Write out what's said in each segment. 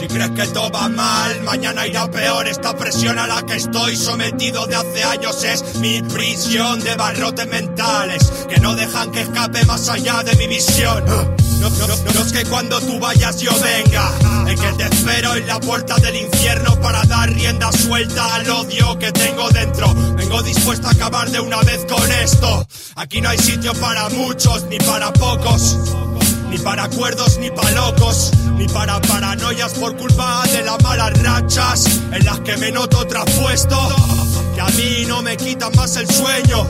Si crees que todo va mal, mañana irá peor. Esta presión a la que estoy sometido de hace años es mi prisión de barrotes mentales que no dejan que escape más allá de mi visión. No, no, es que cuando tú vayas yo venga, es que te espero en la puerta del infierno para dar rienda suelta al odio que tengo dentro. Vengo dispuesto a acabar de una vez con esto. Aquí no hay sitio para muchos ni para pocos. Ni para acuerdos, ni para locos, ni para paranoias por culpa de las malas rachas en las que me noto traspuesto. Que a mí no me quitan más el sueño,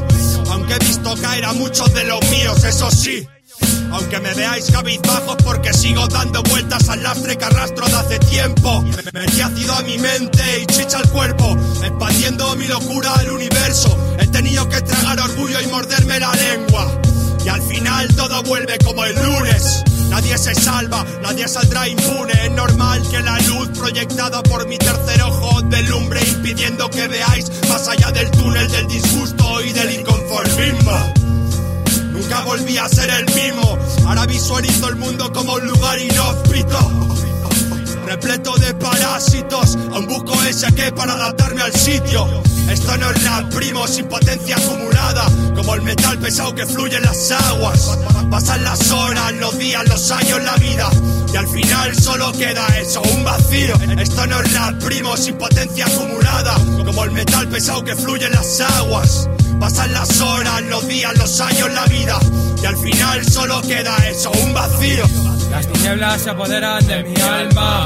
aunque he visto caer a muchos de los míos, eso sí. Aunque me veáis cabizbajos porque sigo dando vueltas al lastre que arrastro de hace tiempo. Me metí ácido a mi mente y chicha al cuerpo, expandiendo mi locura al universo. He tenido que tragar orgullo y morderme la lengua. Y al final todo vuelve como el lunes. Nadie se salva, nadie saldrá impune. Es normal que la luz proyectada por mi tercer ojo delumbre impidiendo que veáis más allá del túnel del disgusto y del inconformismo. Nunca volví a ser el mismo. Ahora visualizo el mundo como un lugar inhóspito. Repleto que para adaptarme al sitio. Esto no es rap, primo, sin potencia acumulada, como el metal pesado que fluye en las aguas. Pasan las horas, los días, los años, la vida, y al final solo queda eso, un vacío. Esto no es rap, primo, sin potencia acumulada, como el metal pesado que fluye en las aguas. Pasan las horas, los días, los años, la vida, y al final solo queda eso, un vacío. Las tinieblas se apoderan de mi alma,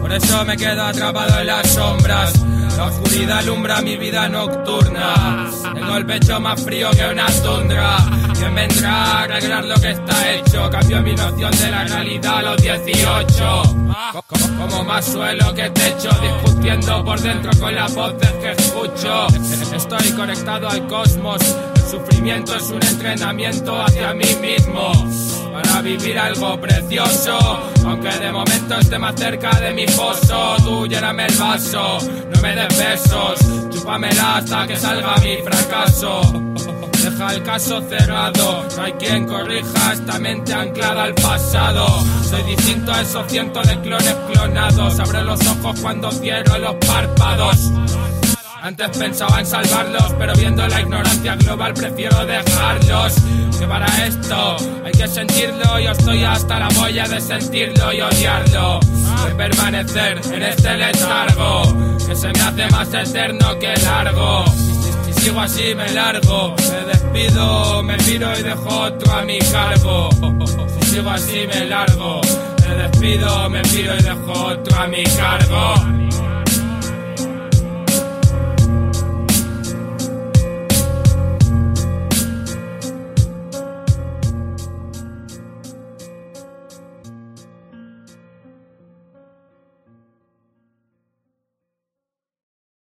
por eso me quedo atrapado en las sombras. La oscuridad alumbra mi vida nocturna. Tengo el pecho más frío que una tundra. ¿Quién vendrá a arreglar lo que está hecho? Cambio mi noción de la realidad a los 18. Como, más suelo que techo, discutiendo por dentro con las voces que escucho. Estoy conectado al El sufrimiento es un entrenamiento hacia mí mismo para vivir algo precioso. Aunque de momento esté más cerca de mi foso, tú lléname el vaso, no me des besos, chúpamela hasta que salga mi fracaso. Deja el caso cerrado, no hay quien corrija esta mente anclada al pasado. Soy distinto a esos cientos de clones clonados, abre los ojos cuando cierro los párpados. Antes pensaba en salvarlos, pero viendo la ignorancia global prefiero dejarlos. Que para esto hay que sentirlo, yo estoy hasta la polla de sentirlo y odiarlo. De permanecer en este letargo, que se me hace más eterno que largo. Si sigo así me largo, me despido, me piro y dejo otro a mi cargo. Si sigo así me largo, me despido, me piro y dejo otro a mi cargo.